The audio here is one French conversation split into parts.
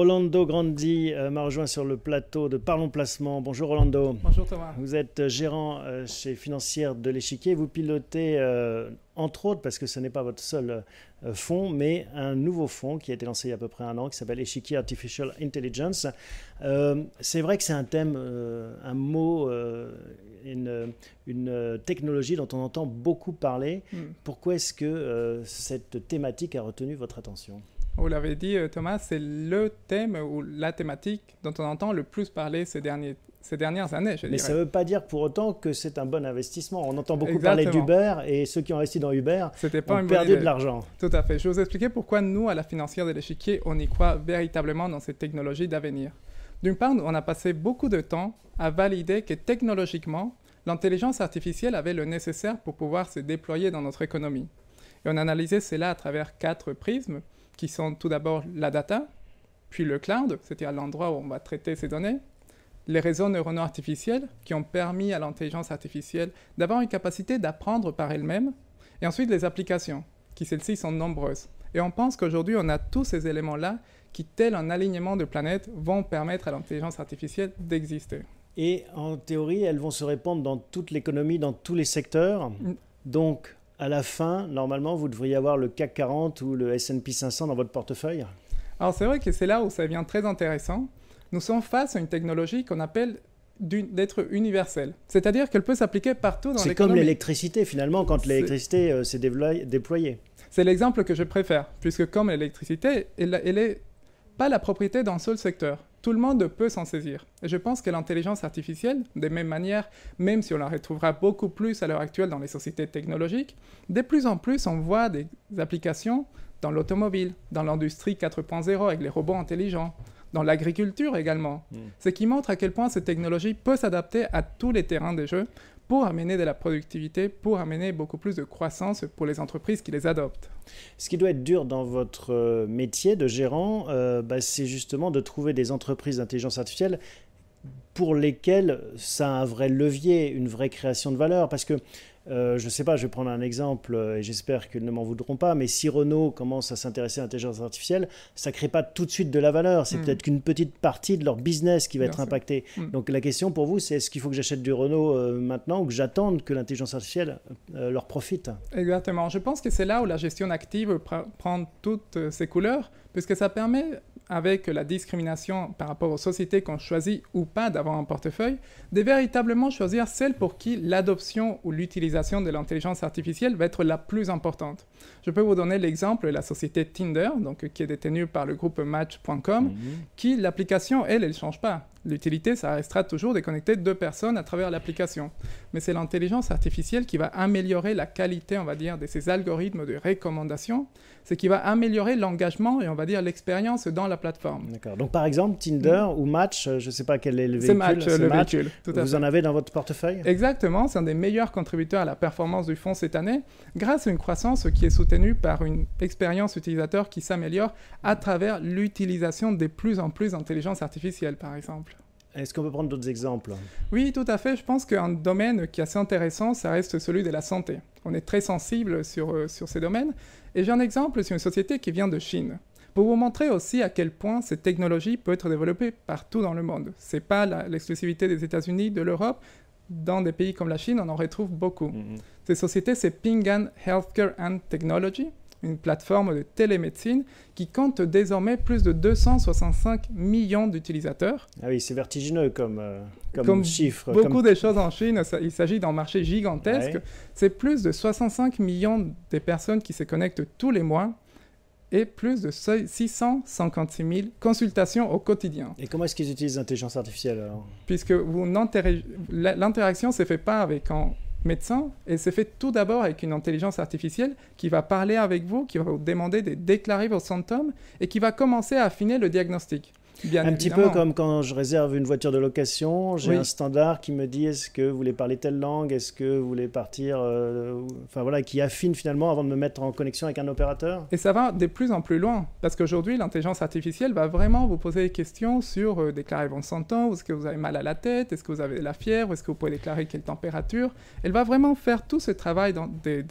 Rolando Grandi euh, m'a rejoint sur le plateau de Parlons Placement. Bonjour Rolando. Bonjour Thomas. Vous êtes gérant euh, chez Financière de l'Échiquier. Vous pilotez, euh, entre autres, parce que ce n'est pas votre seul fonds, mais un nouveau fonds qui a été lancé il y a à peu près un an, qui s'appelle Échiquier Artificial Intelligence. c'est vrai que c'est un thème, un mot, une, une, technologie dont on entend beaucoup parler. Hmm. Pourquoi est-ce que cette thématique a retenu votre attention? Vous l'avez dit, euh, Thomas, c'est le thème ou la thématique dont on entend le plus parler ces, derniers, ces dernières années. Mais ça ne veut pas dire pour autant que c'est un bon investissement. On entend beaucoup parler d'Uber et ceux qui ont investi dans Uber ont perdu de l'argent. Tout à fait. Je vais vous expliquer pourquoi nous, à la financière de l'échiquier, on y croit véritablement dans ces technologies d'avenir. D'une part, on a passé beaucoup de temps à valider que technologiquement, l'intelligence artificielle avait le nécessaire pour pouvoir se déployer dans notre économie. Et on a analysé cela à travers quatre prismes qui sont tout d'abord la data, puis le cloud, c'est-à-dire l'endroit où on va traiter ces données, les réseaux neuronaux artificiels qui ont permis à l'intelligence artificielle d'avoir une capacité d'apprendre par elle-même, et ensuite les applications, qui celles-ci sont nombreuses. Et on pense qu'aujourd'hui, on a tous ces éléments-là qui, tel un alignement de planètes, vont permettre à l'intelligence artificielle d'exister. Et en théorie, elles vont se répandre dans toute l'économie, dans tous les secteurs. Mm. Donc, à la fin, normalement, vous devriez avoir le CAC 40 ou le S&P 500 dans votre portefeuille Alors c'est vrai que c'est là où ça devient très intéressant. Nous sommes face à une technologie qu'on appelle d'être universelle. C'est-à-dire qu'elle peut s'appliquer partout dans l'économie. C'est comme l'électricité finalement, quand l'électricité euh, s'est déployée. C'est l'exemple que je préfère, puisque comme l'électricité, elle n'est pas la propriété d'un seul secteur. Tout le monde peut s'en saisir. Et je pense que l'intelligence artificielle, de même manière, même si on la retrouvera beaucoup plus à l'heure actuelle dans les sociétés technologiques, de plus en plus on voit des applications dans l'automobile, dans l'industrie 4.0 avec les robots intelligents, dans l'agriculture également. Hmm. Ce qui montre à quel point cette technologie peut s'adapter à tous les terrains des jeux pour amener de la productivité, pour amener beaucoup plus de croissance pour les entreprises qui les adoptent. Ce qui doit être dur dans votre euh, métier de gérant, euh, bah, c'est justement de trouver des entreprises d'intelligence artificielle pour lesquelles ça a un vrai levier, une vraie création de valeur. Parce que euh, je ne sais pas, je vais prendre un exemple euh, et j'espère qu'ils ne m'en voudront pas, mais si Renault commence à s'intéresser à l'intelligence artificielle, ça ne crée pas tout de suite de la valeur. C'est hmm. peut-être qu'une petite partie de leur business qui va être impactée. Hmm. Donc la question pour vous, c'est est-ce qu'il faut que j'achète du Renault euh, maintenant ou que j'attende que l'intelligence artificielle leur profite? Exactement. Je pense que c'est là où la gestion active prend toutes ses couleurs, puisque ça permet avec la discrimination par rapport aux sociétés qu'on choisit ou pas d'avoir un portefeuille, de véritablement choisir celles pour qui l'adoption ou l'utilisation de l'intelligence artificielle va être la plus importante. Je peux vous donner l'exemple de la société Tinder, donc, qui est détenue par le groupe Match.com, mhm. qui l'application, elle, elle ne change pas. L'utilité, ça restera toujours de connecter deux personnes à travers l'application. Mais c'est l'intelligence artificielle qui va améliorer la qualité, on va dire, de ces algorithmes de recommandation. C'est qui va améliorer l'engagement et, on va dire, l'expérience dans la plateforme. D'accord. Donc, par exemple, Tinder mm. ou Match, euh, je ne sais pas quel est le véhicule. C'est Match, le véhicule. Tout à Vous en avez dans votre portefeuille? Exactement. C'est un des meilleurs contributeurs à la performance du fonds cette année, grâce à une croissance qui est soutenue par une expérience utilisateur qui s'améliore à travers l'utilisation de plus en plus d'intelligence artificielle, par exemple. Est-ce qu'on peut prendre d'autres exemples? Oui, tout à fait. Je pense qu'un domaine qui est assez intéressant, ça reste celui de la santé. On est très sensible sur, euh, sur ces domaines. Et j'ai un exemple sur une société qui vient de Chine. Pour vous montrer aussi à quel point cette technologie peut être développée partout dans le monde. Ce n'est pas l'exclusivité des États-Unis, de l'Europe. Dans des pays comme la Chine, on en retrouve beaucoup. Mm-hmm. Cette société, c'est Ping'an Healthcare and Technology une plateforme de télémédecine qui compte désormais plus de 265 millions d'utilisateurs. Ah oui, c'est vertigineux comme, euh, comme, chiffre. Beaucoup de choses en Chine, il s'agit d'un marché gigantesque. C'est plus de 65 millions de personnes qui se connectent tous les mois et plus de 656 000 consultations au quotidien. Et comment est-ce qu'ils utilisent l'intelligence artificielle alors? Puisque l'interaction ne se fait pas avec un médecin et c'est fait tout d'abord avec une intelligence artificielle qui va parler avec vous, qui va vous demander de déclarer vos symptômes et qui va commencer à affiner le diagnostic un petit peu comme quand je réserve une voiture de location, j'ai un standard qui me dit est-ce que vous voulez parler telle langue, est-ce que vous voulez partir, euh, enfin voilà, qui affine finalement avant de me mettre en connexion avec un opérateur. Et ça va de plus en plus loin, parce qu'aujourd'hui l'intelligence artificielle va vraiment vous poser des questions sur euh, déclarer vos symptômes, est-ce que vous avez mal à la tête, est-ce que vous avez de la fièvre, est-ce que vous pouvez déclarer quelle température. Elle va vraiment faire tout ce travail dans des,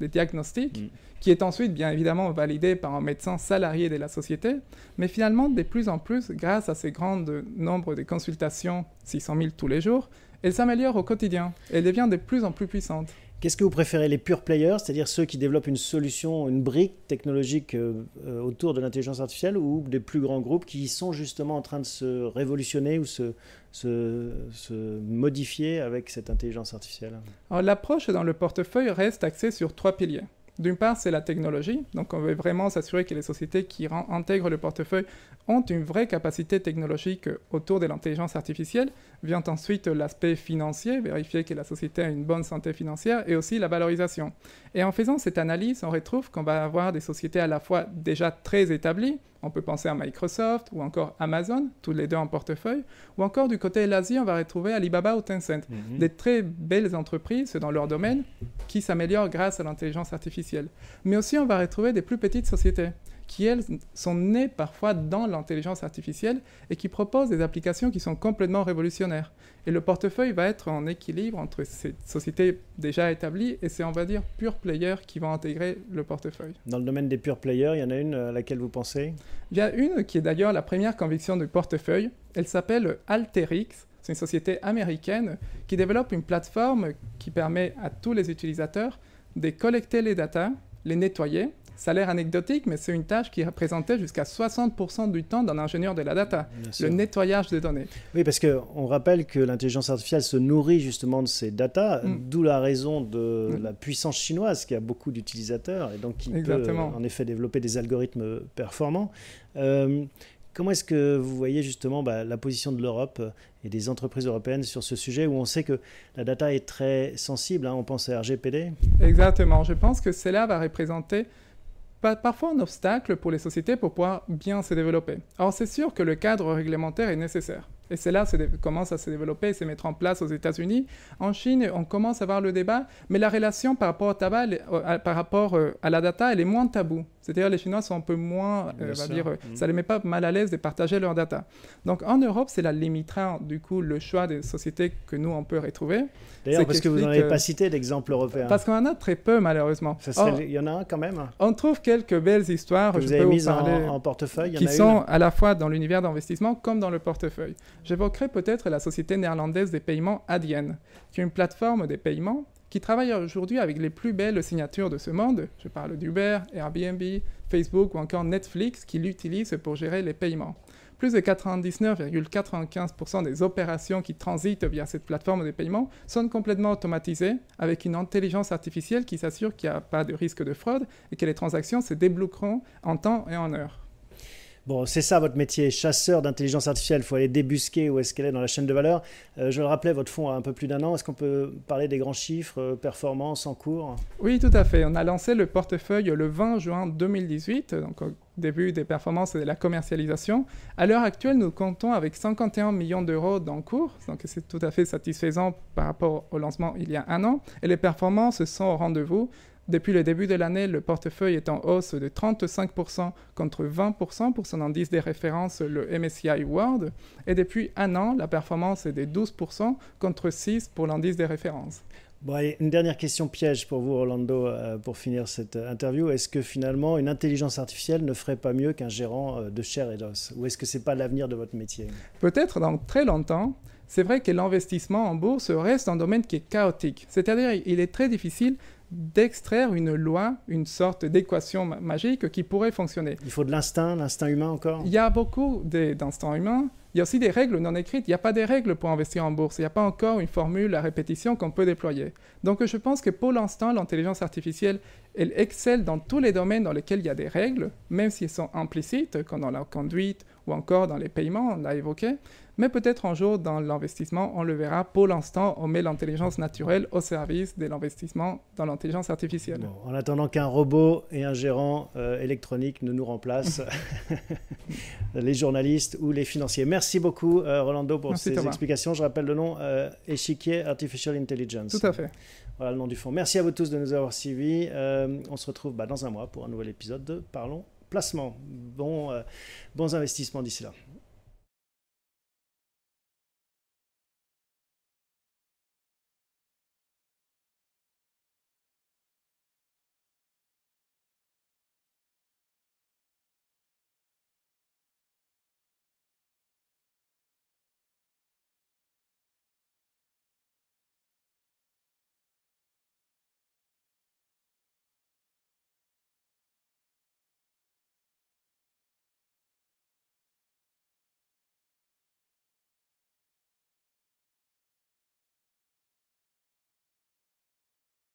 diagnostics. Mm. Qui est ensuite bien évidemment validé par un médecin salarié de la société, mais finalement de plus en plus, grâce à ces grands nombres de consultations, 600 000 tous les jours, elle s'améliore au quotidien et devient de plus en plus puissante. Qu'est-ce que vous préférez, les pure players, c'est-à-dire ceux qui développent une solution, une brique technologique euh, euh, autour de l'intelligence artificielle, ou des plus grands groupes qui sont justement en train de se révolutionner ou se, se, se modifier avec cette intelligence artificielle? L'approche dans le portefeuille reste axée sur trois piliers. D'une part, c'est la technologie. Donc, on veut vraiment s'assurer que les sociétés qui intègrent le portefeuille ont une vraie capacité technologique autour de l'intelligence artificielle. Vient ensuite l'aspect financier, vérifier que la société a une bonne santé financière, et aussi la valorisation. Et en faisant cette analyse, on retrouve qu'on va avoir des sociétés à la fois déjà très établies, on peut penser à Microsoft ou encore Amazon, tous les deux en portefeuille, ou encore du côté de l'Asie, on va retrouver Alibaba ou Tencent, mhm. des très belles entreprises dans leur domaine qui s'améliorent grâce à l'intelligence artificielle. Mais aussi, on va retrouver des plus petites sociétés qui, elles, sont nées parfois dans l'intelligence artificielle et qui proposent des applications qui sont complètement révolutionnaires. Et le portefeuille va être en équilibre entre ces sociétés déjà établies et ces, on va dire, pure players qui vont intégrer le portefeuille. Dans le domaine des pure players, il y en a une à laquelle vous pensez? Il y a une qui est d'ailleurs la première conviction du portefeuille. Elle s'appelle Alterix. C'est une société américaine qui développe une plateforme qui permet à tous les utilisateurs de collecter les datas, les nettoyer ça a l'air anecdotique, mais c'est une tâche qui représentait jusqu'à 60% du temps d'un ingénieur de la data, le nettoyage des données. Oui, parce qu'on rappelle que l'intelligence artificielle se nourrit justement de ces datas, mm. d'où la raison de mm. la puissance chinoise qui a beaucoup d'utilisateurs et donc qui peut en effet développer des algorithmes performants. Euh, comment est-ce que vous voyez justement bah, la position de l'Europe et des entreprises européennes sur ce sujet où on sait que la data est très sensible hein, On pense à RGPD. Exactement. Je pense que cela va représenter parfois un obstacle pour les sociétés pour pouvoir bien se développer. Alors c'est sûr que le cadre réglementaire est nécessaire. Et c'est là que commence à se développer et se mettre en place aux États-Unis. En Chine, on commence à voir le débat, mais la relation par rapport au tabac, euh, par rapport euh, à la data, elle est moins taboue. C'est-à-dire les Chinois sont un peu moins, euh, va dire, mm. ça les met pas mal à l'aise de partager leurs data. Donc en Europe, c'est la limitera du coup le choix des sociétés que nous on peut retrouver. D'ailleurs, parce que vous n'en avez pas cité d'exemple européen. Parce qu'on en a très peu malheureusement. il y en a un quand même. On trouve quelques belles histoires. Que vous avez mises en, portefeuille. qui sont à la fois dans l'univers d'investissement comme dans le portefeuille. J'évoquerai peut-être la société néerlandaise des paiements Adyen, qui est une plateforme des paiements qui travaille aujourd'hui avec les plus belles signatures de ce monde. Je parle d'Uber, Airbnb, Facebook ou encore Netflix qui l'utilisent pour gérer les paiements. Plus de 99,95% des opérations qui transitent via cette plateforme de paiement sont complètement automatisées avec une intelligence artificielle qui s'assure qu'il n'y a pas de risque de fraude et que les transactions se débloqueront en temps et en heure. Bon, c'est ça votre métier, chasseur d'intelligence artificielle. Il faut aller débusquer où est-ce qu'elle est dans la chaîne de valeur. Euh, je le rappelais, votre fonds a un peu plus d'un an. Est-ce qu'on peut parler des grands chiffres, euh, performances en cours? Oui, tout à fait. On a lancé le portefeuille le 20 juin 2018, donc au début des performances et de la commercialisation. À l'heure actuelle, nous comptons avec 51 millions d'euros d'encours, donc c'est tout à fait satisfaisant par rapport au lancement il y a un an. Et les performances sont au rendez-vous. Depuis le début de l'année, le portefeuille est en hausse de 35% contre 20% pour son indice des références, le MSCI World. Et depuis un an, la performance est de 12% contre 6% pour l'indice des références. Bon, une dernière question piège pour vous, Orlando, euh, pour finir cette interview. Est-ce que finalement, une intelligence artificielle ne ferait pas mieux qu'un gérant euh, de chair et d'os? Ou est-ce que ce n'est pas l'avenir de votre métier? Peut-être dans très longtemps. C'est vrai que l'investissement en bourse reste un domaine qui est chaotique. C'est-à-dire, il est très difficile d'extraire une loi, une sorte d'équation magique qui pourrait fonctionner. Il faut de l'instinct, l'instinct humain encore Il y a beaucoup d'instincts humains. Il y a aussi des règles non écrites. Il n'y a pas des règles pour investir en bourse. Il n'y a pas encore une formule à répétition qu'on peut déployer. Donc je pense que pour l'instant, l'intelligence artificielle, elle excelle dans tous les domaines dans lesquels il y a des règles, même si elles sont implicites, comme dans la conduite ou encore dans les paiements, on l'a évoqué. Mais peut-être un jour dans l'investissement, on le verra. Pour l'instant, on met l'intelligence naturelle au service de l'investissement dans l'intelligence artificielle. en attendant qu'un robot et un gérant euh, électronique ne nous remplacent, les journalistes ou les financiers. Merci beaucoup, euh, Rolando, pour ces explications. Je rappelle le nom euh, Échiquier Artificial Intelligence. Tout à fait. Voilà le nom du fonds. Merci à vous tous de nous avoir suivis. on se retrouve bah, dans un mois pour un nouvel épisode de Parlons Placement. Bon, bons investissements d'ici là.